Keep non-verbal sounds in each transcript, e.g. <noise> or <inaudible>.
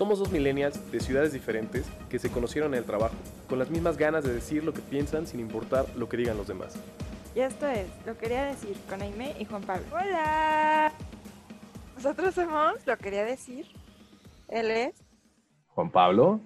Somos dos millennials de ciudades diferentes que se conocieron en el trabajo, con las mismas ganas de decir lo que piensan sin importar lo que digan los demás. Y esto es Lo Quería Decir con Aime y Juan Pablo. ¡Hola! Nosotros somos Lo Quería Decir. Él es... Juan Pablo.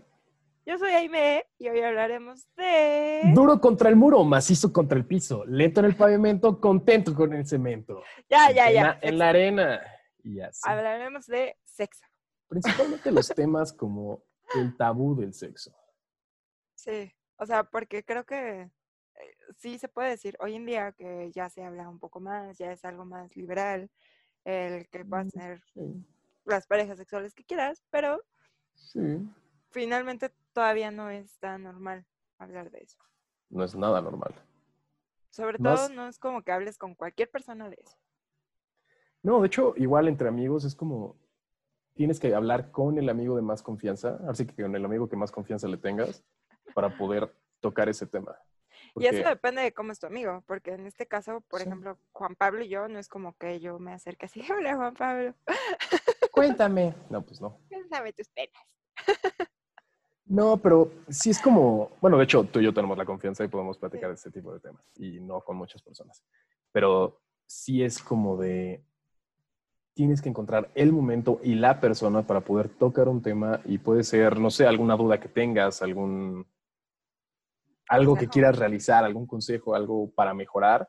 Yo soy Aime y hoy hablaremos de... Duro contra el muro, macizo contra el piso, lento en el pavimento, contento con el cemento. Ya, ya, En ya. la, en la arena. Y así. Hablaremos de sexo. Principalmente los temas como el tabú del sexo. Sí, o sea, porque creo que eh, sí se puede decir hoy en día que ya se habla un poco más, ya es algo más liberal, el que puedas Mm, tener Sí. las parejas sexuales que quieras, pero sí. finalmente todavía no es tan normal hablar de eso. No es nada normal. Sobre Más- todo no es como que hables con cualquier persona de eso. No, de hecho, igual entre amigos es como tienes que hablar con el amigo de más confianza, así que con el amigo que más confianza le tengas para poder tocar ese tema. Y eso depende de cómo es tu amigo, porque en este caso, por Sí. ejemplo, Juan Pablo y yo, no es como que yo me acerque así, <laughs> hola Juan Pablo, <laughs> Cuéntame. No, pues no. cuéntame tus penas. No, pero sí es como, bueno, de hecho, tú y yo tenemos la confianza y podemos platicar de este tipo de temas y no con muchas personas. Pero sí es como de, tienes que encontrar el momento y la persona para poder tocar un tema y puede ser, no sé, alguna duda que tengas, algún, algo que quieras realizar, algún consejo, algo para mejorar.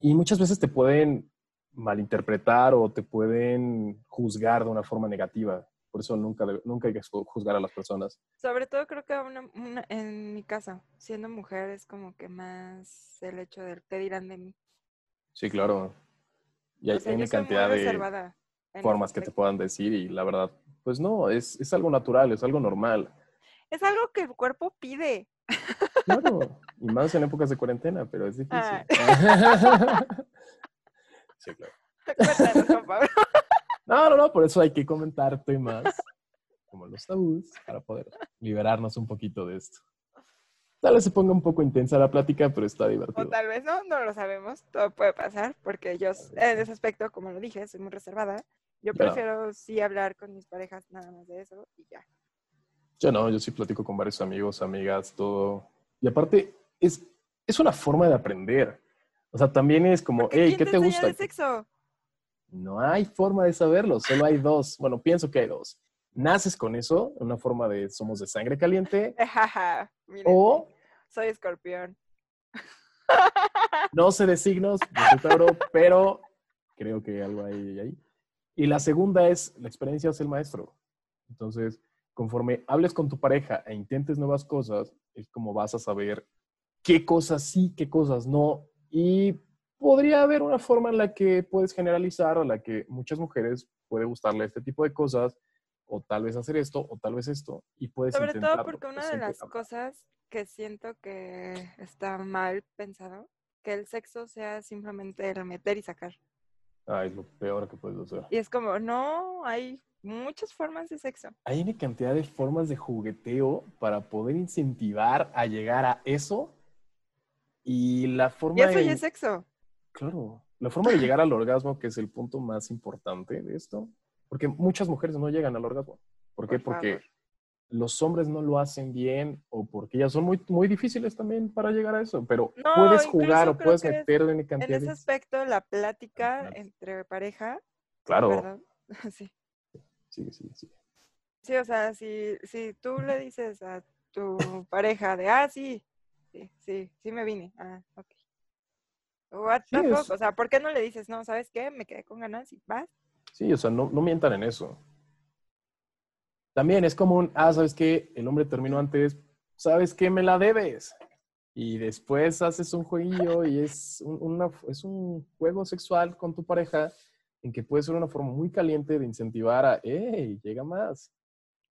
Y muchas veces te pueden malinterpretar o te pueden juzgar de una forma negativa. Por eso nunca, nunca hay que juzgar a las personas. Sobre todo creo que una- una- en mi caso, siendo mujer, es como que más el hecho del qué dirán de mí. Sí, claro. Y hay O sea, una cantidad de formas que te puedan decir y la verdad, pues no, es, es algo natural, es algo normal. Es algo que el cuerpo pide. Claro, y más en épocas de cuarentena, pero es difícil. Ah. <laughs> sí, claro. Cuéntanos, Juan Pablo. No, no, no, por eso hay que comentar temas como los tabús para poder liberarnos un poquito de esto. Tal vez se ponga un poco intensa la plática, pero está O divertido. tal vez no, no lo sabemos, todo puede pasar, porque yo en ese aspecto, como lo dije, soy muy reservada. Yo prefiero sí hablar con mis parejas nada más de eso y ya. Yo no, yo sí platico con varios amigos, amigas, todo. Y aparte, es, es una forma de aprender. O sea, también es como, hey, ¿quién ¿qué te enseña gusta? de sexo? No hay forma de saberlo, solo hay dos. Bueno, pienso que hay dos. Naces con eso, una forma de somos de sangre caliente, <laughs> o soy escorpión. no sé de signos, no soy Tauro, <laughs> pero creo que algo hay ahí. Y la segunda es, la experiencia es el maestro. Entonces, conforme hables con tu pareja e intentes nuevas cosas, es como vas a saber qué cosas sí, qué cosas no. Y podría haber una forma en la que puedes generalizar, a la que muchas mujeres puede gustarle este tipo de cosas, o tal vez hacer esto, o tal vez esto, y puedes Sobre todo porque una de las hablar. cosas que siento que está mal pensado, que el sexo sea simplemente el meter y sacar. Ay, es lo peor que puedes hacer. Y es como, no, hay muchas formas de sexo. hay una cantidad de formas de jugueteo para poder incentivar a llegar a eso. Y la forma Y eso ya es sexo. Claro, la forma de llegar al orgasmo, que es el punto más importante de esto, porque muchas mujeres no llegan al orgasmo. ¿Por qué? Por porque los hombres no lo hacen bien o porque ellas son muy, muy difíciles también para llegar a eso. Pero No, puedes jugar o puedes meter en En cantidad ese de... aspecto, la plática Claro. entre pareja, Claro. <laughs> Sí. sí, sí, sí. Sí, o sea, si, si tú le dices a tu pareja de, ah, sí, sí, sí, sí me vine, ah, ok. What Sí, the fuck? O sea, ¿por qué no le dices, no, ¿sabes qué? Me quedé con ganas y vas. Sí, o sea, no, no mientan en eso. También es común, ah, ¿sabes qué? El hombre terminó antes, ¿sabes qué? Me la debes. Y después haces un jueguillo y es un, una- es un juego sexual con tu pareja en que puede ser una forma muy caliente de incentivar a, ¡hey, llega más!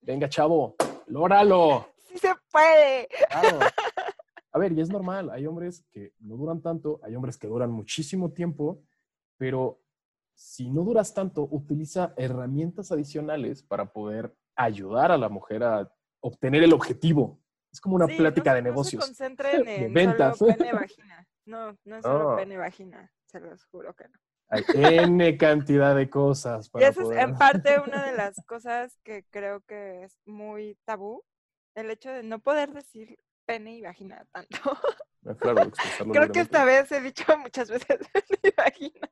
Venga, chavo, lóralo. ¡Sí se puede! Claro. <laughs> A ver, y es normal, hay hombres que no duran tanto, hay hombres que duran muchísimo tiempo, pero si no duras tanto, utiliza herramientas adicionales para poder ayudar a la mujer a obtener el objetivo. Es como una Sí, plática no, de no negocios. se concentren <laughs> de en ventas. solo pene vagina. No, no es solo No. pene vagina, se los juro que no. Hay N cantidad de cosas. Y Para eso es en parte <laughs> una de las cosas que creo que es muy tabú, el hecho de no poder decir pene y vagina tanto. Ah, Claro, Creo que esta vez he dicho muchas veces <laughs> pene y vagina.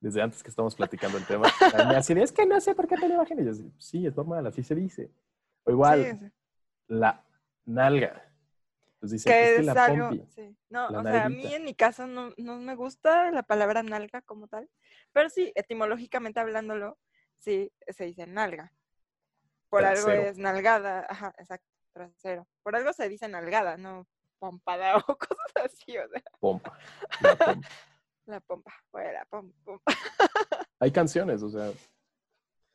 Desde antes que estamos platicando el tema. Me hacían, es que no sé por qué te lo. Y yo, sí, es normal, así se dice. O igual, Sí, sí. la nalga. Pues dice, que es que es la algo, pompi. sí. No, la o sea, a mí en mi caso no, no me gusta la palabra nalga como tal, pero sí, etimológicamente hablándolo, sí, se dice nalga. Por algo es nalgada, ajá, exacto, trasero. Por algo se dice nalgada, no pompada <laughs> o cosas así, o sea, Pompa. pompa. <laughs> la pompa, fue la pom, pom. <laughs> Hay canciones, o sea.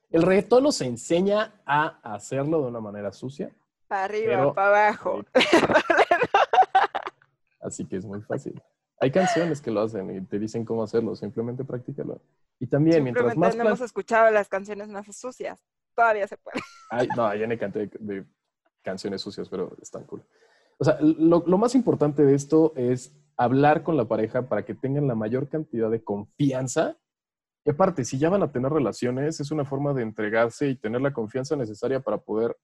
El reggaetón nos enseña a hacerlo de una manera sucia, Para arriba, Pero- para abajo. <laughs> así que es muy fácil. Hay canciones que lo hacen y te dicen cómo hacerlo, simplemente practícalo. Y también, mientras más no hemos escuchado las canciones más sucias. Todavía se puede. Ay, no, hay N cantidad de, de canciones sucias, pero están cool. O sea, lo, lo más importante de esto es hablar con la pareja para que tengan la mayor cantidad de confianza. Y aparte, si ya van a tener relaciones, es una forma de entregarse y tener la confianza necesaria para poder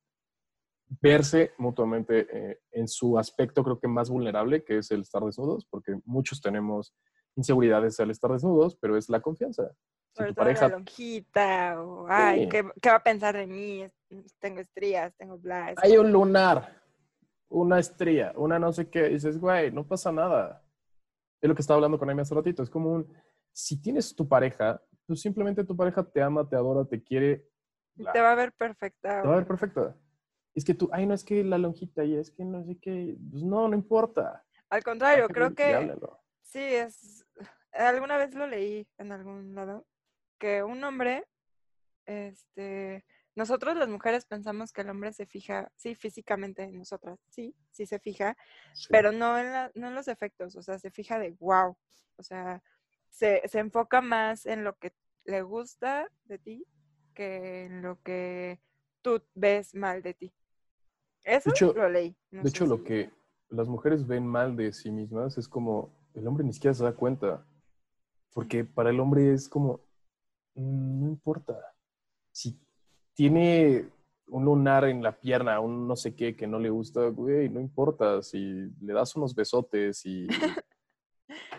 verse mutuamente eh, en su aspecto, creo que más vulnerable, que es el estar desnudos, porque muchos tenemos inseguridades al estar desnudos, pero es la confianza. Si Sobre tu todo la pareja lonjita, o ay, Sí. ¿qué, qué va a pensar de mí? Tengo estrías, tengo bla. hay un lunar, una estría, una no sé qué, y dices, güey, no pasa nada. Es lo que estaba hablando con Amy hace ratito, es como un, si tienes tu pareja, pues simplemente tu pareja te ama, te adora, te quiere, la- te va a ver perfecta. te va a ver perfecta. Es que tú, ay, no es que la lonjita y es que no sé qué, pues no, no importa. Al contrario, creo que háblalo. sí, es... Alguna vez lo leí en algún lado, que un hombre, este... Nosotros las mujeres pensamos que el hombre se fija, sí, físicamente en nosotras, sí, sí se fija, Sí. pero no en, la- no en los efectos, o sea, se fija de wow, o sea, se, se enfoca más en lo que le gusta de ti que en lo que tú ves mal de ti. Eso hecho- lo leí. no De hecho, lo que las mujeres ven mal de sí mismas es como el hombre ni siquiera se da cuenta. Porque para el hombre es como, "Mm, no importa. Si tiene un lunar en la pierna, un no sé qué que no le gusta, güey, no importa. Si le das unos besotes y, <laughs>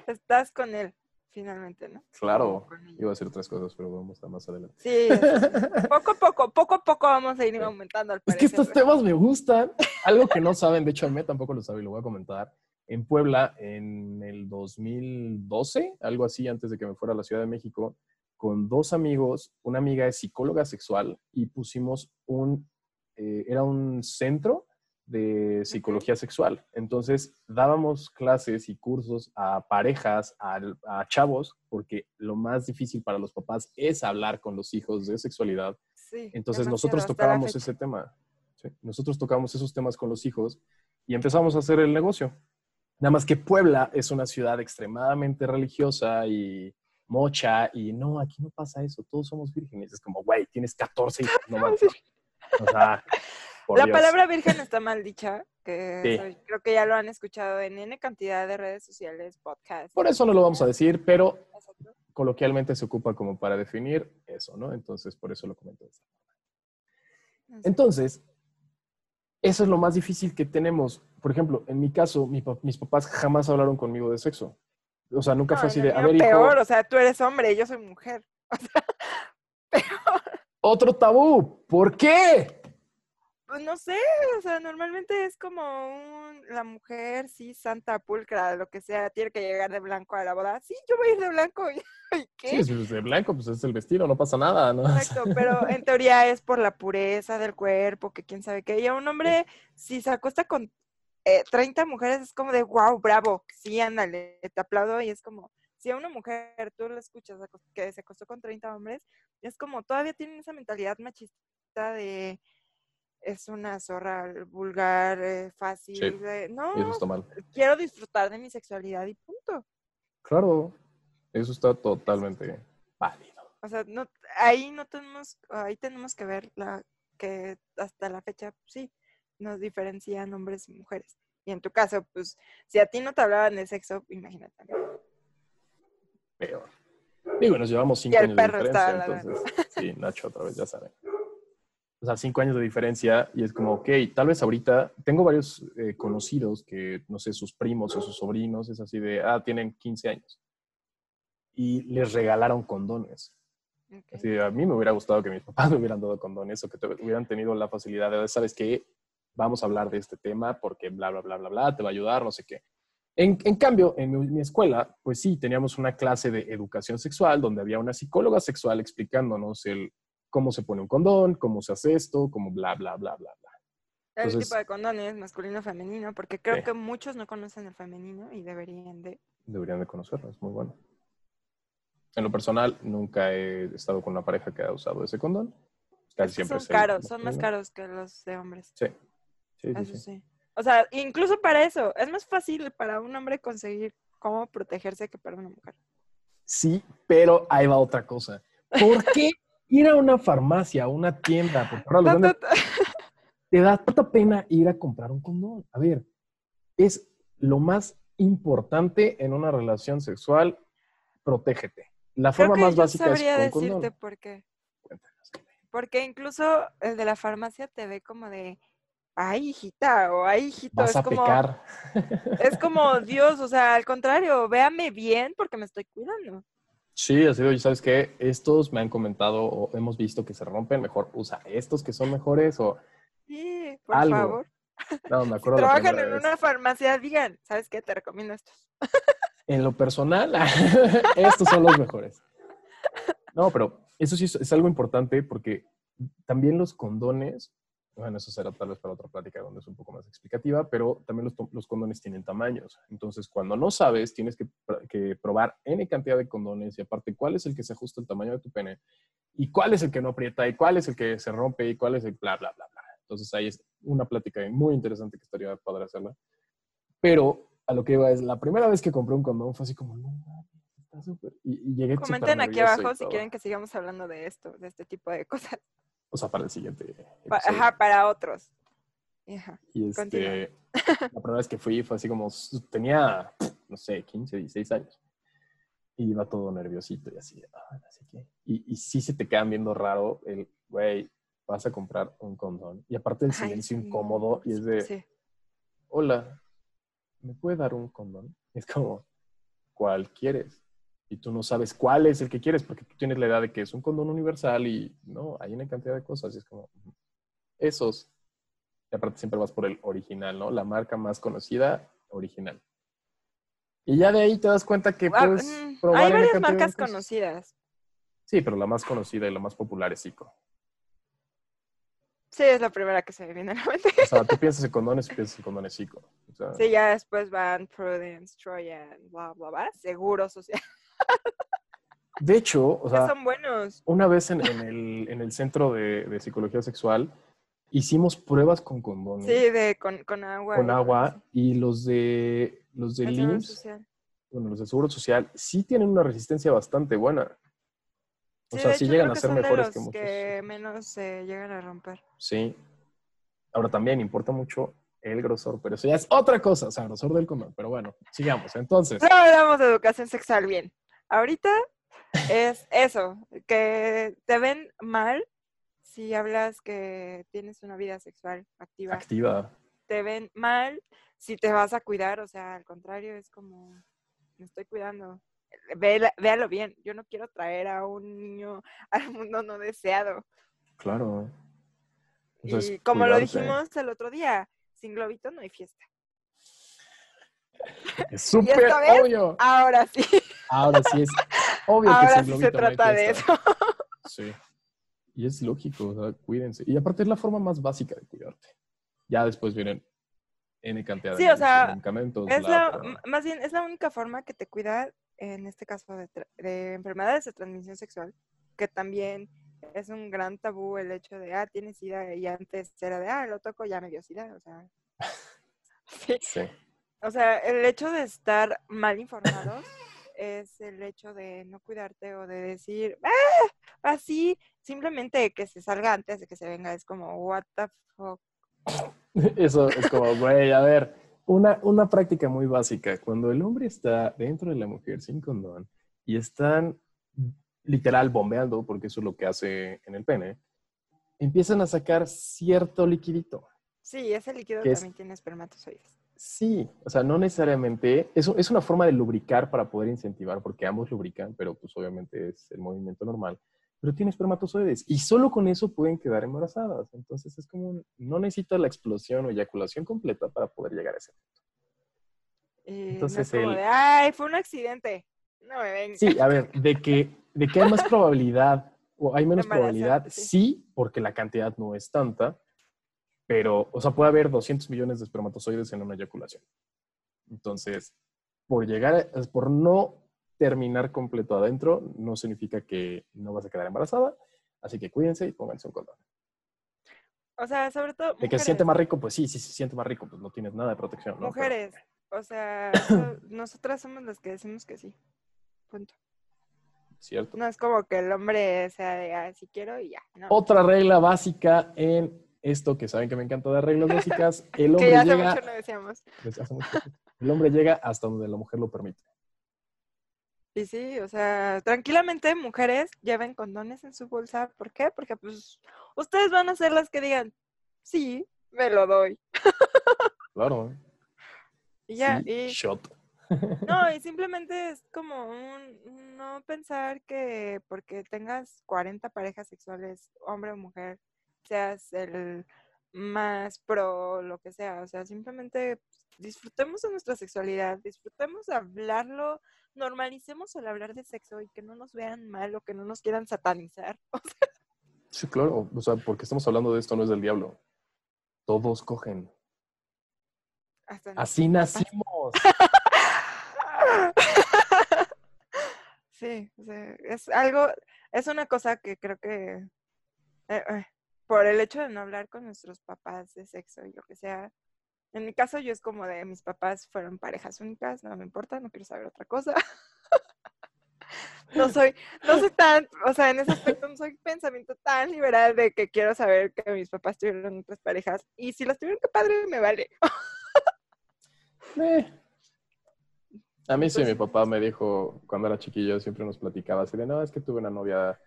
Estás con él, finalmente, ¿no? claro, iba a decir otras cosas, pero vamos a más adelante. Sí, <laughs> poco a poco, poco a poco vamos a ir aumentando al Es que estos temas me gustan. Algo que no saben, de hecho, a mí tampoco lo sabe y lo voy a comentar. En Puebla, en el 2012, algo así, antes de que me fuera a la Ciudad de México, con dos amigos, una amiga es psicóloga sexual y pusimos un, eh, era un centro de psicología sexual. Entonces, dábamos clases y cursos a parejas, a, a chavos, porque lo más difícil para los papás es hablar con los hijos de sexualidad Sí, entonces nosotros tocábamos ese tema. ¿sí? Nosotros tocábamos esos temas con los hijos y empezamos a hacer el negocio. Nada más que Puebla es una ciudad extremadamente religiosa y mocha y no, aquí no pasa eso, todos somos vírgenes. Es como, güey, tienes 14 hijos, no <laughs> mames. O sea, La Dios. palabra virgen está mal dicha, que Sí. creo que ya lo han escuchado en N cantidad de redes sociales, podcasts. Por eso no lo vamos a decir, pero Exacto. coloquialmente se ocupa como para definir eso, ¿no? Entonces, por eso lo comento. Entonces, eso es lo más difícil que tenemos. Por ejemplo, en mi caso, mi mis papás jamás hablaron conmigo de sexo. O sea, nunca No, fue así de, a ver, hijo, peor, o sea, tú eres hombre yo soy mujer. <laughs> O sea, otro tabú. ¿Por qué? pues no sé, o sea, normalmente es como un, la mujer, sí, santa, pulcra, lo que sea, tiene que llegar de blanco a la boda. Sí, yo voy a ir de blanco. <laughs> ¿Y qué? Sí, es es de blanco, pues es el vestido, no pasa nada, ¿no? <laughs> Exacto, pero en teoría es por la pureza del cuerpo, que quién sabe qué. Y a un hombre, si se acuesta con eh, 30 mujeres, es como de, wow, bravo, sí, ándale, te aplaudo. Y es como, si a una mujer tú la escuchas que se acostó con 30 hombres, es como, todavía tienen esa mentalidad machista de, es una zorra vulgar, eh, fácil. Sí, de, Y eso no, está mal. quiero disfrutar de mi sexualidad y punto. Claro, eso está totalmente válido. O sea, no, ahí no tenemos, ahí tenemos que ver la que hasta la fecha, sí, nos diferencian hombres y mujeres. Y en tu caso, pues, si a ti no te hablaban de sexo, imagínate. Peor. Digo, nos llevamos cinco el años de diferencia, entonces, sí, Nacho otra vez, ya saben. O sea, cinco años de diferencia y es como, ok, tal vez ahorita tengo varios eh, conocidos que, no sé, sus primos o sus sobrinos, es así de, ah, tienen 15 años. Y les regalaron condones. Ok. Así de, a mí me hubiera gustado que mis papás me hubieran dado condones o que te- hubieran tenido la facilidad de, ¿sabes qué? Vamos a hablar de este tema porque bla, bla, bla, bla, bla, te va a ayudar, no sé qué. En, en cambio, en mi, mi escuela, pues sí, teníamos una clase de educación sexual donde había una psicóloga sexual explicándonos el cómo se pone un condón, cómo se hace esto, cómo bla, bla, bla, bla, bla. El Entonces- tipo de condones, masculino, femenino, porque creo Sí. que muchos no conocen el femenino y deberían de. Deberían de conocerlo, es muy bueno. En lo personal, nunca he estado con una pareja que haya usado ese condón. Casi siempre son el caros, son más caros que los de hombres. Sí. Sí, Eso sí. sí. O sea, incluso para eso, es más fácil para un hombre conseguir cómo protegerse que para una mujer. Sí, pero ahí va otra cosa. ¿Por qué <laughs> ir a una farmacia, a una tienda, venden, <laughs> te da tanta pena ir a comprar un condón? A ver, es lo más importante en una relación sexual, protégete. La Creo forma que más yo básica sabría es con decirte condón. por qué. Porque incluso el de la farmacia te ve como de, ay, hijita, o ay, hijito. Vas es a como, pecar. Es como, <laughs> Dios, o sea, al contrario, véame bien porque me estoy cuidando. Sí, así de, ¿sabes qué? Estos me han comentado o hemos visto que se rompen, mejor usa estos que son mejores o... Sí, por Algo. favor. No, me <laughs> Si acuerdo la trabajan en vez. una farmacia, digan, ¿sabes qué? Te recomiendo estos. <laughs> En lo personal, estos son los mejores. No, pero eso sí es algo importante porque también los condones, bueno, eso será tal vez para otra plática donde es un poco más explicativa, pero también los, los condones tienen tamaños. Entonces, cuando no sabes, tienes que, que probar N cantidad de condones y aparte cuál es el que se ajusta al tamaño de tu pene y cuál es el que no aprieta y cuál es el que se rompe y cuál es el bla, bla, bla, bla. Entonces, ahí es una plática muy interesante que estaría padre hacerla. Pero a lo que iba es, la primera vez que compré un condón fue así como, no, está súper. Y, y llegué Comenten aquí abajo si quieren que sigamos hablando de esto, de este tipo de cosas. O sea, para el siguiente. Episodio. Ajá, para otros. Ajá. Y este, <laughs> la primera vez que fui fue así como, tenía, no sé, 15, 16 años. Y iba todo nerviosito y así, ah, sé qué. Y, y sí se te quedan viendo raro el, güey, vas a comprar un condón. Y aparte el Ay, silencio sí, incómodo y es de, Sí. hola, ¿me puede dar un condón? Es como, ¿cuál quieres? Y tú no sabes cuál es el que quieres porque tú tienes la idea de que es un condón universal y no, hay una cantidad de cosas. Y es como, esos. Y aparte siempre vas por el original, ¿no? La marca más conocida, original. Y ya de ahí te das cuenta que Ah, puedes mm, probar Hay varias marcas conocidas. Sí, pero la más conocida y la más popular es Zico. Sí, es la primera que se me viene a la mente. O sea, tú <laughs> piensas en condones y piensas en condones Zico. O sea, Sí, ya después van Prudence, Trojan, bla, bla, bla. Seguro social. De hecho, o sea, son buenos. una vez en, en el, en el centro de, de psicología sexual hicimos pruebas con condones, Sí, de con, con agua. con y agua, y los de los de LIMS, bueno, los de Seguro Social, sí tienen una resistencia bastante buena. O Sí, sea, sí hecho, llegan a ser mejores los que muchos. que menos se llegan a romper. Sí. Ahora también importa mucho el grosor, pero eso ya es otra cosa, o sea, grosor del condón. Pero bueno, sigamos. Entonces, No hablamos de educación sexual bien. Ahorita es eso, que te ven mal si hablas que tienes una vida sexual activa. activa. Te ven mal si te vas a cuidar, o sea, al contrario, es como, me estoy cuidando. Véala- véalo bien, yo no quiero traer a un niño <laughs> al mundo no deseado. Claro. Entonces, y como lo dijimos el otro día, sin globito no hay fiesta. Es <laughs> súper obvio. Ahora sí, Ahora sí es obvio que sí se trata de eso. <laughs> Sí. Y es lógico, o sea, cuídense. Y aparte es la forma más básica de cuidarte. Ya después vienen N cantidad de Sí, o sea, medicamentos. Es la, más bien, es la única forma que te cuida, en este caso, de, tra- de enfermedades de transmisión sexual, que también es un gran tabú el hecho de, ah, tienes SIDA, y antes era de, ah, lo toco, ya me dio SIDA, o sea. <laughs> Sí, Sí. <laughs> o sea, el hecho de estar mal informados es el hecho de no cuidarte o de decir, ah, así, simplemente que se salga antes de que se venga, es como, what the fuck. <laughs> Eso es como, güey, a ver, una, una práctica muy básica. Cuando el hombre está dentro de la mujer sin condón y están literal bombeando, porque eso es lo que hace en el pene, empiezan a sacar cierto liquidito. Sí, ese líquido también tiene espermatozoides. Sí, o sea, no necesariamente, eso es una forma de lubricar para poder incentivar, porque ambos lubrican, pero pues obviamente es el movimiento normal, pero tiene espermatozoides y solo con eso pueden quedar embarazadas. Entonces es como, no necesita la explosión o eyaculación completa para poder llegar a ese Y no Entonces, es de, ay, fue un accidente. No me. Sí, a ver, de que, de que hay más <laughs> probabilidad o hay menos probabilidad, sí. sí, porque la cantidad no es tanta, pero, o sea, puede haber 200 millones de espermatozoides en una eyaculación. Entonces, por llegar, a- por no terminar completo adentro, no significa que no vas a quedar embarazada, así que cuídense y pónganse un condón. O sea, sobre todo. De que se siente mujeres. más rico, pues sí, sí se siente más rico, pues no tienes nada de protección, ¿no? Pero- Mujeres. O sea, <clears throat> nosotras somos las que decimos que sí. Punto. ¿Cierto? No es como que el hombre sea de, ah, si quiero y ya. No. Otra regla básica en esto que saben que me encanta de reglas básicas, <laughs> el que hombre ya hace llega mucho no decíamos. desde hace mucho. El hombre llega hasta donde la mujer lo permite. Y sí, o sea, tranquilamente mujeres lleven condones en su bolsa. ¿Por qué? Porque pues ustedes van a ser las que digan, sí, me lo doy. <laughs> Claro. Y ya, Sí, y shot. no, y <laughs> simplemente es como un, no pensar que porque tengas 40 parejas sexuales, hombre o mujer, seas el más pro, lo que sea. O sea, simplemente disfrutemos de nuestra sexualidad, disfrutemos de hablarlo, normalicemos el hablar de sexo y que no nos vean mal o que no nos quieran satanizar. <laughs> Sí, claro. O sea, porque estamos hablando de esto, no es del diablo. Todos cogen. Hasta Así nacimos. <laughs> Sí, o sea, es algo, es una cosa que creo que eh, eh, por el hecho de no hablar con nuestros papás de sexo y lo que sea, en mi caso yo es como de mis papás fueron parejas únicas, no me importa, no quiero saber otra cosa. No soy, no soy tan, o sea, en ese aspecto no soy pensamiento tan liberal de que quiero saber que mis papás tuvieron otras parejas y si las tuvieron, qué padre, me vale. Eh. A mí sí, Pues- mi papá me dijo, cuando era chiquillo, siempre nos platicaba así de, no, es que tuve una novia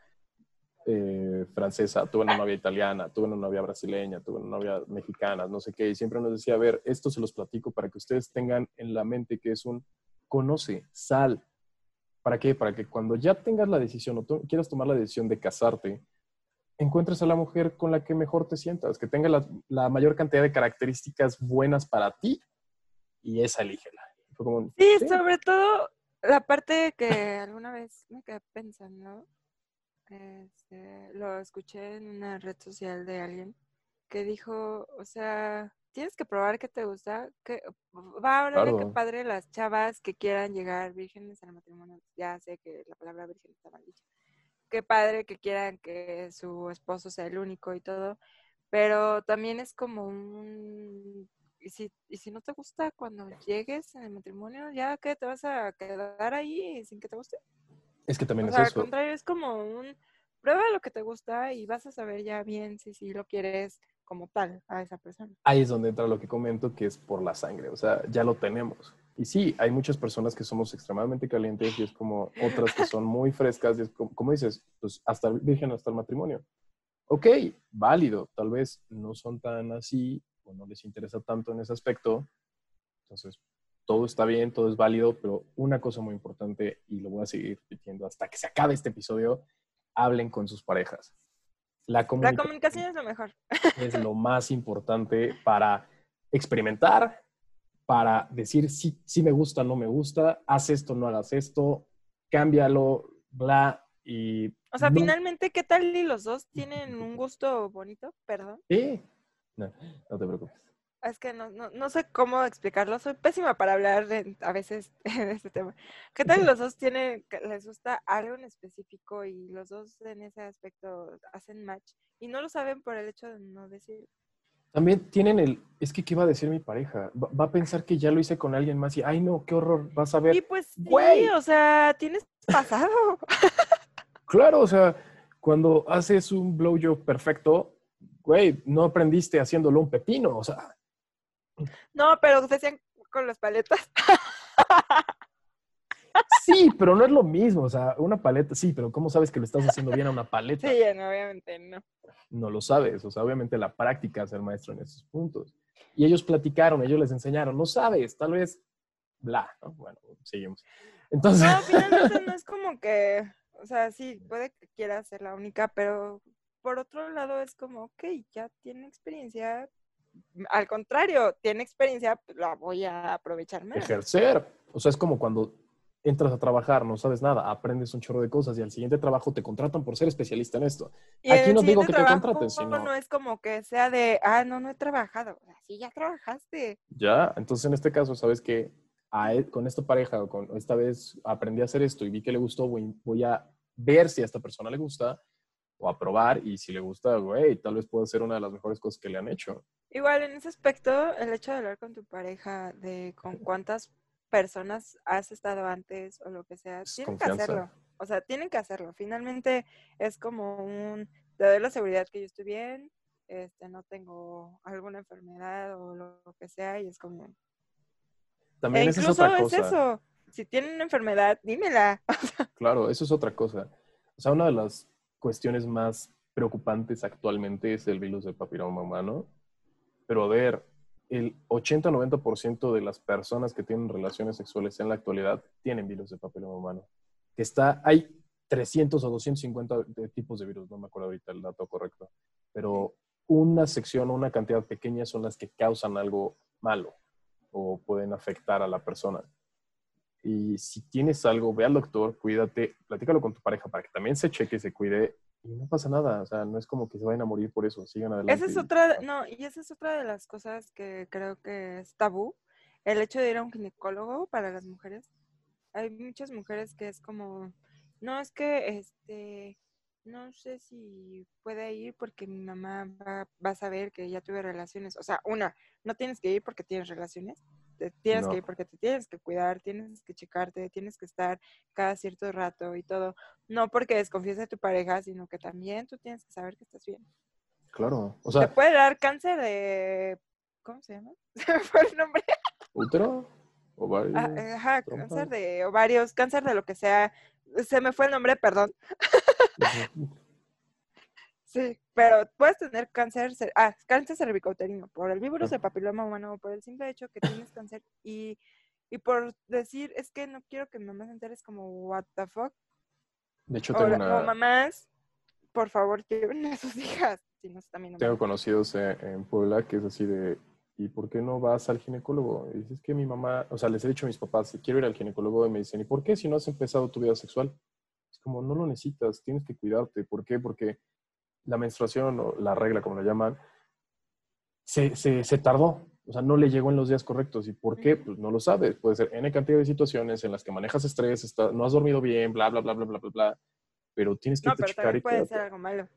eh, francesa, tuve una novia italiana, tuve una novia brasileña, tuve una novia mexicana, no sé qué, y siempre nos decía, a ver, esto se los platico para que ustedes tengan en la mente que es un conoce, sal. ¿Para qué? Para que cuando ya tengas la decisión o to- quieras tomar la decisión de casarte, encuentres a la mujer con la que mejor te sientas, que tenga la, la mayor cantidad de características buenas para ti y esa elígela. Y Fue como, Sí, sí. sobre todo la parte que alguna vez me quedé pensando, este, lo escuché en una red social de alguien que dijo, o sea, tienes que probar que te gusta, que va a de qué Claro. padre las chavas que quieran llegar vírgenes al matrimonio, ya sé que la palabra virgen está mal dicha, qué padre que quieran que su esposo sea el único y todo, pero también es como un... Y si, y si no te gusta cuando llegues en el matrimonio, ya que te vas a quedar ahí sin que te guste. Es que también O es sea, al eso. contrario, es como un prueba lo que te gusta y vas a saber ya bien si sí lo quieres como tal a esa persona. Ahí es donde entra lo que comento, que es por la sangre. O sea, ya lo tenemos. Y sí, hay muchas personas que somos extremadamente calientes y es como otras que son muy frescas y es como, como dices, pues hasta virgen hasta el matrimonio. Ok, válido. Tal vez no son tan así o no les interesa tanto en ese aspecto. Entonces, todo está bien, todo es válido, pero una cosa muy importante, y lo voy a seguir repitiendo hasta que se acabe este episodio, hablen con sus parejas. La La comunicación es lo mejor. es lo más importante para experimentar, para decir si sí, me gusta, no me gusta, haz esto, no hagas esto, cámbialo, bla, y... O sea, no- finalmente, ¿qué tal y los dos tienen un gusto bonito? Perdón. Sí. No, no te preocupes. Es que no, no, no sé cómo explicarlo. Soy pésima para hablar a veces <laughs> de este tema. ¿Qué tal los dos tienen, les gusta algo en específico y los dos en ese aspecto hacen match y no lo saben por el hecho de no decir? También tienen el, es que, ¿qué va a decir mi pareja? Va, va a pensar que ya lo hice con alguien más y, ay, no, qué horror, vas a ver. Y pues sí, Güey. o sea, tienes pasado. <laughs> Claro, o sea, cuando haces un blowjob perfecto, güey, no aprendiste haciéndolo un pepino, o sea, No, pero decían con las paletas. Sí, pero no es lo mismo. O sea, una paleta, sí, pero ¿cómo sabes que lo estás haciendo bien a una paleta? Sí, no, obviamente no. No lo sabes. O sea, obviamente la práctica es el maestro en esos puntos. Y ellos platicaron, ellos les enseñaron. No sabes, tal vez, bla, ¿no? Bueno, seguimos. Entonces. No, <laughs> finalmente no es como que, o sea, sí, puede que quiera ser la única, pero por otro lado es como, ok, ya tiene experiencia. Al contrario, tiene experiencia, pues, la voy a aprovechar más. ejercer. O sea, es como cuando entras a trabajar, no sabes nada, aprendes un chorro de cosas y al siguiente trabajo te contratan por ser especialista en esto. Y Aquí no digo que te contraten, sino No es como que sea de, ah, no, no he trabajado. O sea, sí, ya trabajaste. ya. Entonces, en este caso, sabes que con esta pareja o con esta vez aprendí a hacer esto y vi que le gustó, voy, voy a ver si a esta persona le gusta o a probar y si le gusta, güey, tal vez pueda ser una de las mejores cosas que le han hecho. Igual en ese aspecto, el hecho de hablar con tu pareja de con cuántas personas has estado antes o lo que sea, Es tienen que hacerlo. O sea, tienen que hacerlo. Finalmente es como un, te doy la seguridad que yo estoy bien, este, no tengo alguna enfermedad o lo que sea y es como... También e esa es incluso otra es, cosa. eso. Si tienen una enfermedad, dímela. <laughs> Claro, eso es otra cosa. O sea, una de las cuestiones más preocupantes actualmente es el virus del papiloma humano. Pero a ver, el 80-90% de las personas que tienen relaciones sexuales en la actualidad tienen virus del papiloma humano. Que está, hay 300 o 250 de tipos de virus, no me acuerdo ahorita el dato correcto. Pero una sección o una cantidad pequeña son las que causan algo malo o pueden afectar a la persona. Y si tienes algo, ve al doctor, cuídate, platícalo con tu pareja para que también se cheque, se cuide y no pasa nada. O sea, no es como que se vayan a morir por eso, sigan adelante. Esa es otra, no, y esa es otra de las cosas que creo que es tabú, el hecho de ir a un ginecólogo para las mujeres. Hay muchas mujeres que es como, no, es que, este, no sé si puede ir porque mi mamá va, va a saber que ya tuve relaciones. O sea, una, no tienes que ir porque tienes relaciones, te tienes No. que ir porque te tienes que cuidar, tienes que checarte, tienes que estar cada cierto rato y todo. No porque desconfíes de tu pareja, sino que también tú tienes que saber que estás bien. Claro. O Te sea, puede dar cáncer de. ¿Cómo se llama? <laughs> Se me fue el nombre. útero, ovario. Ah, Ajá, trompa. cáncer de ovarios, cáncer de lo que sea. Se me fue el nombre, perdón. Sí, pero puedes tener cáncer, cer- ah, cáncer cervicouterino por el virus del papiloma humano, por el simple hecho que tienes cáncer y, y por decir, es que no quiero que mi mamá se entere, es como, what the fuck. De hecho, tengo, una, o mamás, por favor, <laughs> lleven a sus hijas. Si no, también no tengo conocidos en, en Puebla que es así de, ¿y por qué no vas al ginecólogo? Y dices que mi mamá, o sea, les he dicho a mis papás, quiero ir al ginecólogo y me dicen, ¿y por qué si no has empezado tu vida sexual? Es como, no lo necesitas, tienes que cuidarte. ¿Por qué? Porque la menstruación o la regla, como la llaman, se, se, se tardó. O sea, no le llegó en los días correctos. ¿Y por qué? Pues no lo sabes. Puede ser N cantidad de situaciones en las que manejas estrés, está- no has dormido bien, bla, bla, bla, bla, bla, bla, bla. Pero tienes que No, pero también y puede ser algo malo.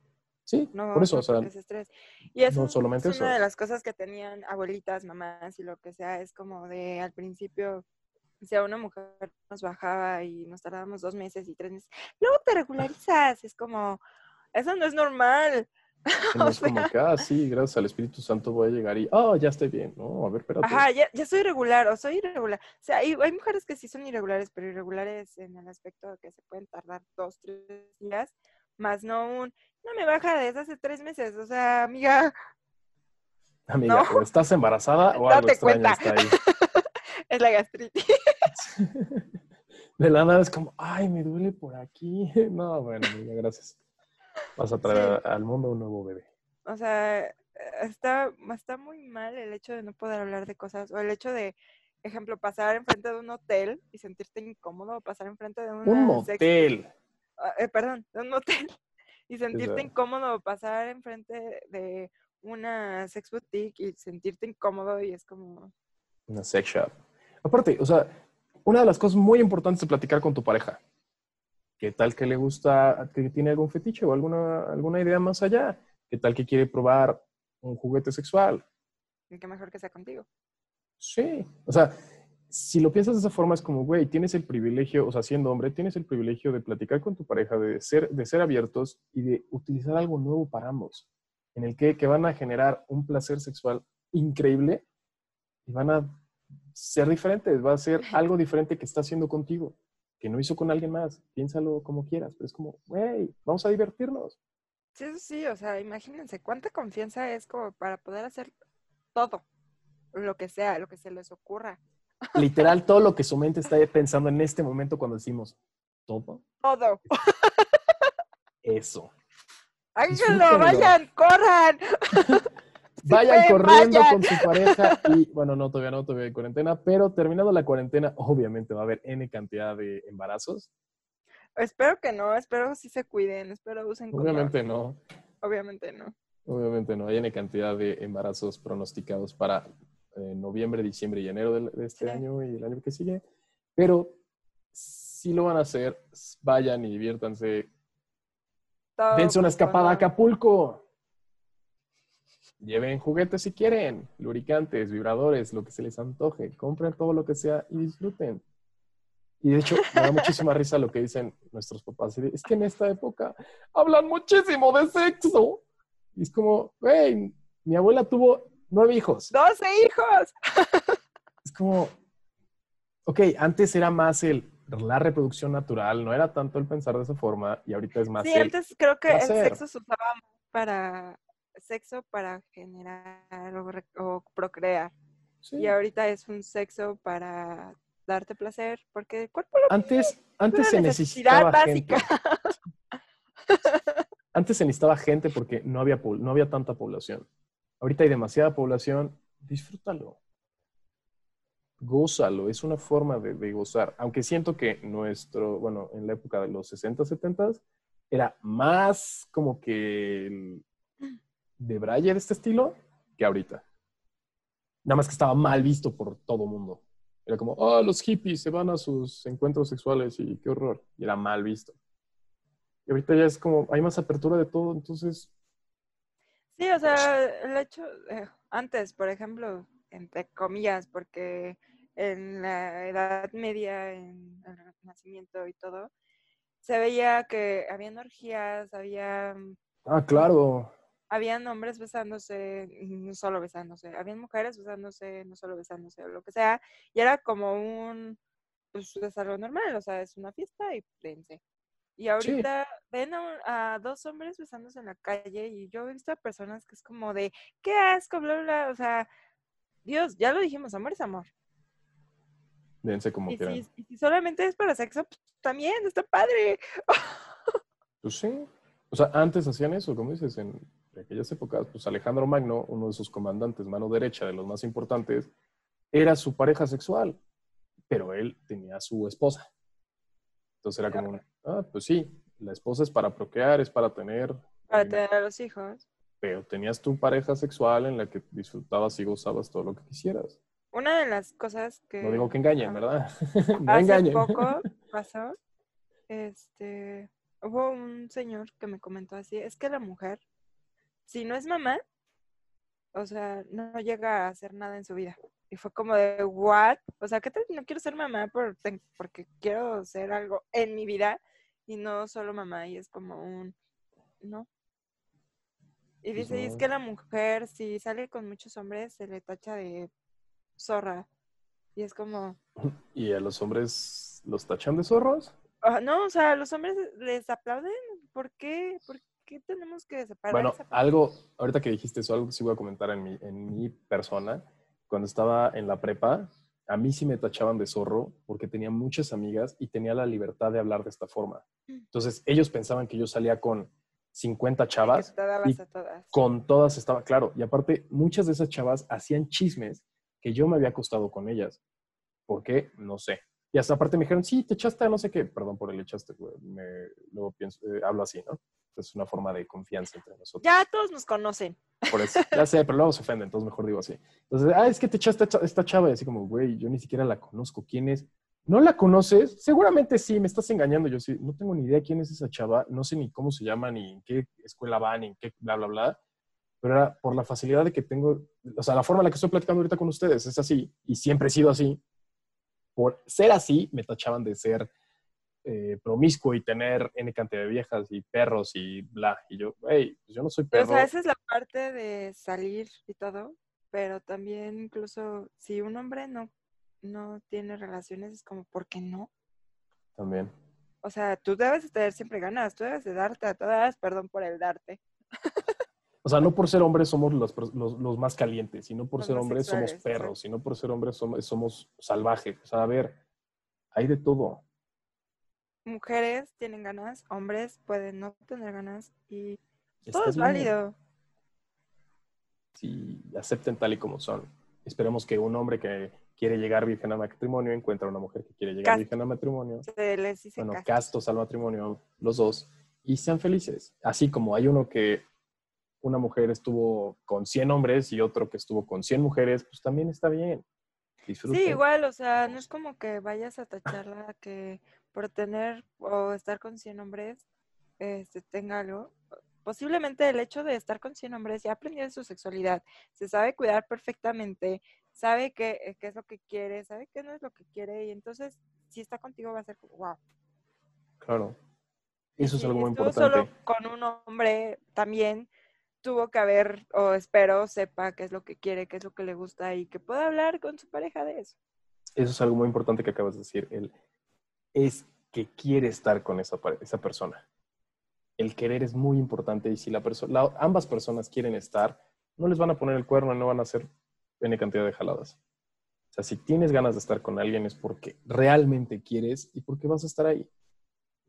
Sí, No, por eso, no o sea, es estrés. Y eso no solamente es una eso. de las cosas que tenían abuelitas, mamás y lo que sea, es como de al principio, si a una mujer nos bajaba y nos tardábamos dos meses y tres meses, luego te regularizas, es como, eso no es normal. <laughs> No es como que, ah, sí, gracias al Espíritu Santo voy a llegar y, oh, ya estoy bien. No, a ver, espérate. Ajá, ya, ya soy irregular o soy irregular. O sea, hay, hay mujeres que sí son irregulares, pero irregulares en el aspecto de que se pueden tardar dos, tres días, más no un, no me baja desde hace tres meses. O sea, amiga, Amiga, no. o estás embarazada o algo Date extraño cuenta. está ahí. <laughs> es la gastritis. <laughs> De la nada es como, ay, me duele por aquí. No, bueno, amiga, gracias. Vas a traer Sí. al mundo un nuevo bebé. O sea, está, está muy mal el hecho de no poder hablar de cosas, o el hecho de, ejemplo, pasar enfrente de un hotel y sentirte incómodo, o pasar enfrente de una Un sex- motel. ah, eh, perdón, de un motel <laughs> y sentirte incómodo, o pasar enfrente de una sex boutique y sentirte incómodo y es como, Una sex shop. Aparte, o sea, una de las cosas muy importantes de platicar con tu pareja. ¿Qué tal que le gusta, que tiene algún fetiche o alguna, alguna idea más allá? ¿Qué tal que quiere probar un juguete sexual? "Y qué mejor que sea contigo. Sí. O sea, si lo piensas de esa forma, es como, güey, tienes el privilegio, o sea, siendo hombre, tienes el privilegio de platicar con tu pareja, de ser, de ser abiertos y de utilizar algo nuevo para ambos, en el que, que van a generar un placer sexual increíble y van a ser diferentes, va a ser <laughs> algo diferente que está haciendo contigo. Que no hizo con alguien más. Piénsalo como quieras, pero es como, güey, vamos a divertirnos. Sí, sí, sí, o sea, imagínense cuánta confianza es como para poder hacer todo, lo que sea, lo que se les ocurra. Literal, <laughs> todo lo que su mente está pensando en este momento cuando decimos todo. Todo. <laughs> Eso. Háganlo, vayan, corran. <laughs> vayan corriendo con su pareja y, bueno, no, todavía no, todavía hay cuarentena, pero terminando la cuarentena, obviamente va a haber N cantidad de embarazos. Espero que no, espero que sí se cuiden, espero usen Obviamente no. Obviamente no. Obviamente no, hay N cantidad de embarazos pronosticados para eh, noviembre, diciembre y enero de, este año y el año que sigue, pero si lo van a hacer, vayan y diviértanse. Dense una escapada a Acapulco. Lleven juguetes si quieren, lubricantes, vibradores, lo que se les antoje. Compren todo lo que sea y disfruten. Y de hecho, me da muchísima risa lo que dicen nuestros papás. Es que en esta época hablan muchísimo de sexo. Y es como, güey, mi abuela tuvo nueve hijos. ¡Doce hijos! Es como, ok, antes era más el, la reproducción natural, no era tanto el pensar de esa forma y ahorita es más. Sí, antes creo que el sexo se usaba para sexo para generar o, procrear. Y ahorita es un sexo para darte placer, porque el cuerpo lo Antes, antes se necesitaba básica. gente. <laughs> Antes se necesitaba gente porque no había, no había tanta población. Ahorita hay demasiada población, disfrútalo. Gózalo, es una forma de, de, gozar. Aunque siento que nuestro, bueno, en la época de los 60, 70 era más como que de Braille de este estilo que ahorita. Nada más que estaba mal visto por todo mundo. Era como, oh, los hippies se van a sus encuentros sexuales y qué horror. Y era mal visto. Y ahorita ya es como, hay más apertura de todo, entonces... Sí, o sea, el hecho, eh, antes, por ejemplo, entre comillas, porque en la Edad Media, en el Renacimiento y todo, se veía que había orgías, había... Ah, claro habían hombres besándose, no solo besándose, habían mujeres besándose, no solo besándose, o lo que sea, y era como un, pues, algo normal, o sea, es una fiesta y dense. Y ahorita ven a, dos hombres besándose en la calle y yo he visto a personas que es como de, qué asco, bla, bla, o sea, Dios, ya lo dijimos, amor es amor. Dense como y quieran. Si, y si solamente es para sexo, pues también, está padre. pues sí. O sea, antes hacían eso, como dices, en, en aquellas épocas, pues Alejandro Magno, uno de sus comandantes, mano derecha de los más importantes, era su pareja sexual, pero él tenía a su esposa. Entonces era como, ah, pues sí, la esposa es para procrear, es para tener... Para tener a los hijos. Pero tenías tu pareja sexual en la que disfrutabas y gozabas todo lo que quisieras. Una de las cosas que... No digo que engañen, ¿verdad? <laughs> no hace poco pasó, este, hubo un señor que me comentó así, es que la mujer si no es mamá, o sea, no llega a hacer nada en su vida. Y fue como de, ¿what? O sea, ¿qué tal? No quiero ser mamá por, porque quiero hacer algo en mi vida y no solo mamá. Y es como un, ¿no? Y pues dice, y es que la mujer, si sale con muchos hombres, se le tacha de zorra. Y es como... <laughs> ¿Y a los hombres los tachan de zorros? Ah, no, o sea, los hombres les aplauden. ¿Por qué? ¿Por qué? Qué tenemos que separar? Bueno, algo, ahorita que dijiste eso, algo que sí voy a comentar en mi, en mi persona. Cuando estaba en la prepa, a mí sí me tachaban de zorro porque tenía muchas amigas y tenía la libertad de hablar de esta forma. Mm. Entonces, ellos pensaban que yo salía con 50 chavas. Y todas. Con todas estaba claro. Y aparte, muchas de esas chavas hacían chismes que yo me había acostado con ellas. ¿Por qué? No sé. Y hasta aparte me dijeron, sí, te echaste no sé qué. Perdón por el echaste, Me, luego pienso, eh, hablo así, ¿no? Es una forma de confianza entre nosotros. Ya todos nos conocen. Por eso, ya sé, pero luego se ofenden, entonces mejor digo así. Entonces, ah, es que te echaste esta chava y así como, güey, yo ni siquiera la conozco. ¿Quién es? ¿No la conoces? Seguramente sí, me estás engañando. Yo sí, no tengo ni idea quién es esa chava, no sé ni cómo se llama, ni en qué escuela va, ni en qué bla, bla, bla. Pero era por la facilidad de que tengo, o sea, la forma en la que estoy platicando ahorita con ustedes es así, y siempre he sido así. Por ser así, me tachaban de ser eh, promiscuo y tener N cantidad de viejas y perros y bla. Y yo, hey, pues yo no soy perro. O sea, esa es la parte de salir y todo, pero también incluso si un hombre no, no tiene relaciones, es como, ¿por qué no? También. O sea, tú debes de tener siempre ganas, tú debes de darte a todas, perdón por el darte. O sea, no por ser hombres somos los, los- los más calientes, sino por Los ser hombres somos perros, sino por ser hombres somos, somos salvajes. O sea, a ver, hay de todo. Mujeres tienen ganas, hombres pueden no tener ganas y Está todo es bien. válido. Si acepten tal y como son. Esperemos que un hombre que quiere llegar virgen al matrimonio encuentre a una mujer que quiere llegar virgen al matrimonio. Se les dice Bueno, castos al matrimonio, los dos, y sean felices. Así como hay uno que una mujer estuvo con 100 hombres y otro que estuvo con 100 mujeres, pues también está bien. Disfruten. Sí, igual, o sea, no es como que vayas a tacharla que por tener o estar con 100 hombres este, tenga algo. Posiblemente el hecho de estar con 100 hombres ya aprendió de su sexualidad, se sabe cuidar perfectamente, sabe qué, eh, qué es lo que quiere, sabe qué no es lo que quiere y entonces si está contigo va a ser wow. Claro. Eso es algo muy importante. solo con un hombre también tuvo que haber, o espero, sepa qué es lo que quiere, qué es lo que le gusta y que pueda hablar con su pareja de eso. Eso es algo muy importante que acabas de decir. El, es que quiere estar con esa, esa persona. El querer es muy importante y si la persona, ambas personas quieren estar, no les van a poner el cuerno y no van a hacer N cantidad de jaladas. O sea, si tienes ganas de estar con alguien es porque realmente quieres y porque vas a estar ahí.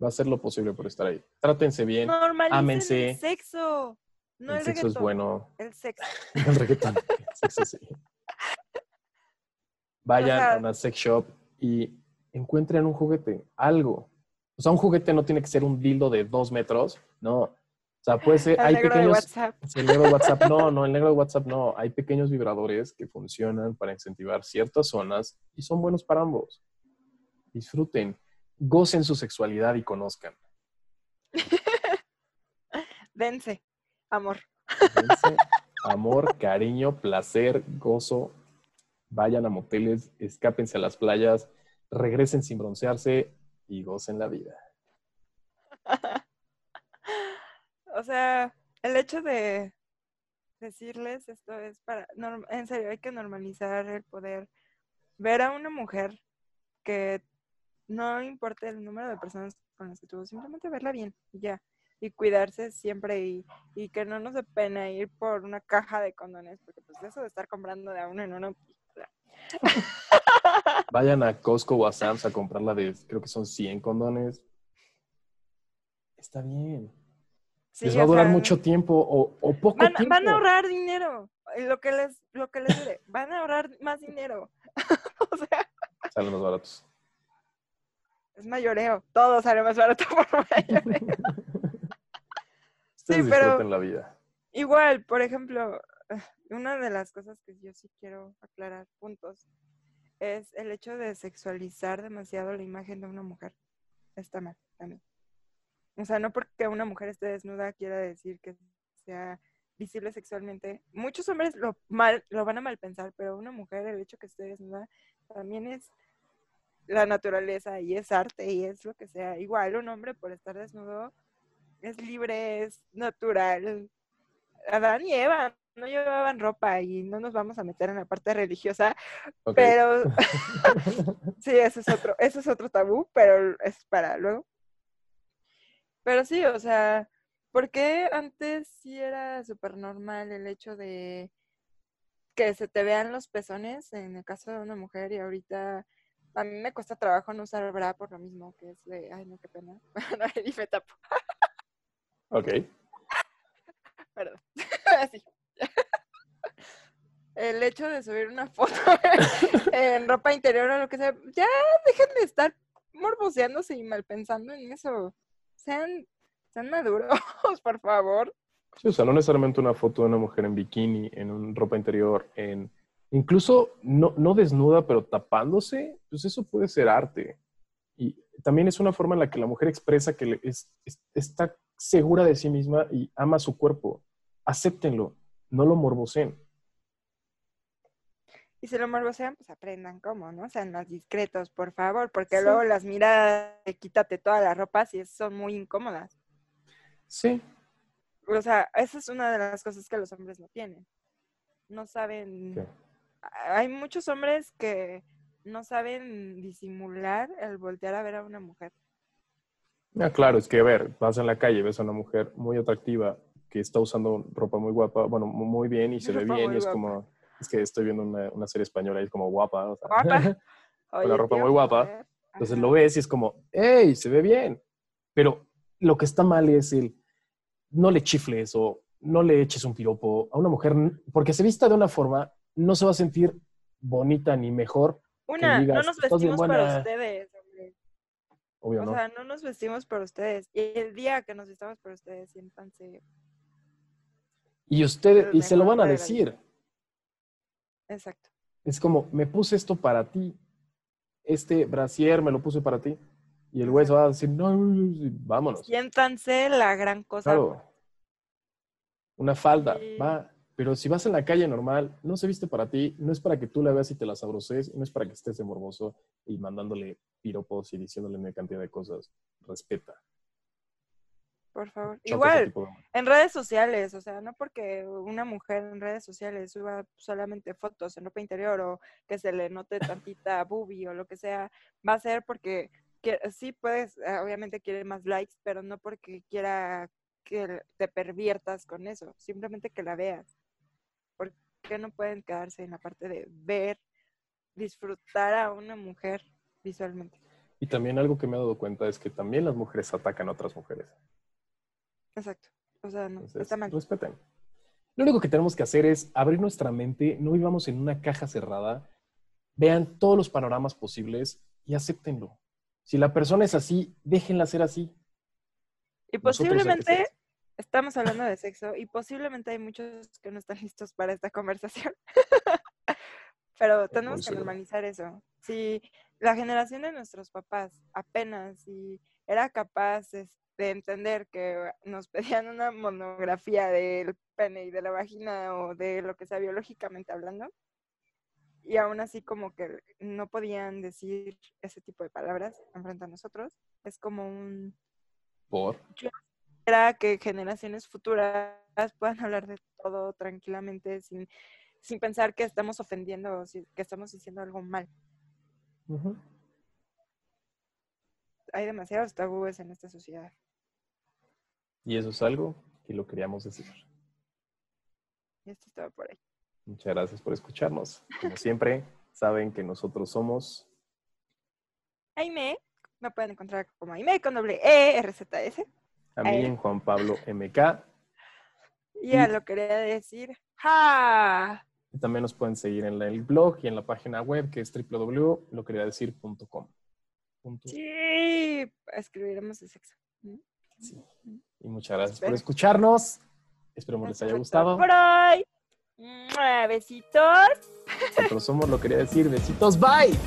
Va a hacer lo posible por estar ahí. Trátense bien. Normalicen ámense. el sexo, no el, el sexo es bueno. El sexo. <laughs> El reggaetón. El sexo sí. <laughs> Vayan O sea- a una sex shop y encuentren un juguete, algo. O sea, un juguete no tiene que ser un dildo de dos metros, no. O sea, puede ser, El hay negro de pequeños, WhatsApp. Sí, el negro de WhatsApp no, no, el negro de WhatsApp no. Hay pequeños vibradores que funcionan para incentivar ciertas zonas y son buenos para ambos. Disfruten, gocen su sexualidad y conozcan. <laughs> Dense, amor. Dense <laughs> amor, cariño, placer, gozo. Vayan a moteles, escápense a las playas, regresen sin broncearse y gocen la vida. <laughs> O sea, el hecho de decirles esto es para, en serio, hay que normalizar el poder ver a una mujer que no importa el número de personas con las que tuvo, simplemente verla bien y ya. Y cuidarse siempre y, y que no nos dé pena ir por una caja de condones, porque pues eso de estar comprando de a uno en uno. <laughs> Vayan a Costco o a Sam's a comprarla de, creo que son 100 condones. Está bien. sí, Les va a durar sea, mucho tiempo o, o poco Van, tiempo. van a ahorrar dinero. Lo que les, lo que les dure, van a ahorrar más dinero. <laughs> o sea, Salen los baratos. es mayoreo. Todo sale más barato por mayoreo. <laughs> Ustedes Sí, pero- la vida. Igual, por ejemplo, una de las cosas que yo sí quiero aclarar, puntos, es el hecho de sexualizar demasiado la imagen de una mujer. Está mal también. O sea, no porque una mujer esté desnuda quiera decir que sea visible sexualmente. Muchos hombres lo mal, lo van a mal pensar, pero una mujer, el hecho que esté desnuda, también es la naturaleza y es arte y es lo que sea. Igual un hombre por estar desnudo es libre, es natural. Adán y Eva no llevaban ropa y no nos vamos a meter en la parte religiosa, pero <laughs> <laughs> sí, eso es otro, eso es otro tabú, pero es para luego. Pero sí, o sea, ¿por qué antes sí era súper normal el hecho de que se te vean los pezones en el caso de una mujer y ahorita a mí me cuesta trabajo no usar bra por lo mismo, que es de, ay, no, qué pena. <laughs> y me tapo, ok. perdón. Así. El hecho de subir una <laughs> foto en ropa interior o lo que sea, ya dejen de estar morboseándose y mal pensando en eso. Sean, sean maduros, <laughs> por favor. Sí, o sea, no necesariamente una foto de una mujer en bikini, en ropa interior, en incluso no, no desnuda, pero tapándose, pues eso puede ser arte. Y también es una forma en la que la mujer expresa que es- está segura de sí misma y ama su cuerpo. Acéptenlo, no lo morboseen. Y si lo morbosean, pues aprendan cómo, ¿no? Sean más discretos, por favor, porque Sí. luego las miradas de quítate toda la ropa sí son muy incómodas. Sí, O sea, esa es una de las cosas que los hombres no tienen. No saben. Hay muchos hombres que no saben disimular el voltear a ver a una mujer. Ah, claro, es que a ver, vas en la calle, ves a una mujer muy atractiva que está usando ropa muy guapa, bueno, mu- muy bien y <laughs> se ve bien y es guapa. como, es que estoy viendo una, una serie española y es como guapa. o sea. Guapa. <laughs> Oye, ropa tío, muy guapa. Entonces lo ves y es como, hey, se ve bien. Pero lo que está mal es el, no le chifles o no le eches un piropo a una mujer, porque se vista de una forma, no se va a sentir bonita ni mejor, Una, digas, no nos "Estás bien vestimos para buena". ustedes, hombre. obvio, O ¿no? sea, no nos vestimos para ustedes. Y el día que nos vistamos para ustedes, siéntanse. y ustedes, y se lo van a decir. Exacto. Es como, me puse esto para ti. Este brasier me lo puse para ti. Y el güey se va a decir, no, vámonos. Siéntanse la gran cosa. Claro. Una falda, Sí. va. Pero si vas en la calle normal, no se viste para ti, no es para que tú la veas y te la sabroses, no es para que estés de morboso y mandándole piropos y diciéndole una cantidad de cosas. Respeta. Por favor. Igual, en redes sociales, o sea, no porque una mujer en redes sociales suba solamente fotos en ropa interior o que se le note tantita boobie o lo que sea, va a ser porque que- sí puedes, eh, obviamente quiere más likes, pero no porque quiera que te perviertas con eso, simplemente que la veas. ¿Por qué no pueden quedarse en la parte de ver, disfrutar a una mujer visualmente? Y también algo que me he dado cuenta es que también las mujeres atacan a otras mujeres. Exacto. O sea, no, Entonces, está mal. respeten. Lo único que tenemos que hacer es abrir nuestra mente, no vivamos en una caja cerrada, vean todos los panoramas posibles y acéptenlo. Si la persona es así, déjenla ser así. Y posiblemente estamos hablando de sexo y posiblemente hay muchos que no están listos para esta <laughs> conversación. Pero tenemos que normalizar eso. Si la generación de nuestros papás apenas si era capaz de entender que nos pedían una monografía del pene y de la vagina o de lo que sea biológicamente hablando, y aún así como que no podían decir ese tipo de palabras enfrente a nosotros, es como un Por. era que generaciones futuras puedan hablar de todo tranquilamente sin, sin pensar que estamos ofendiendo o si- que estamos diciendo algo mal. Hay demasiados tabúes en esta sociedad. Y eso es algo que lo queríamos decir. Y esto estaba por ahí. Muchas gracias por escucharnos. Como siempre, saben que nosotros somos Aime, me pueden encontrar como Aime con doble E, RZS. a mí Ahí. en Juan Pablo MK. Y ya Y- lo quería decir. ¡Ja! Y también nos pueden seguir en el blog y en la página web que es www.loqueriadecir.com. Sí, escribiremos de sexo. ¿Mm? Sí. Y muchas gracias por escucharnos. Esperemos les haya gustado. Por hoy. Besitos. Nosotros somos lo quería decir. Besitos. Bye.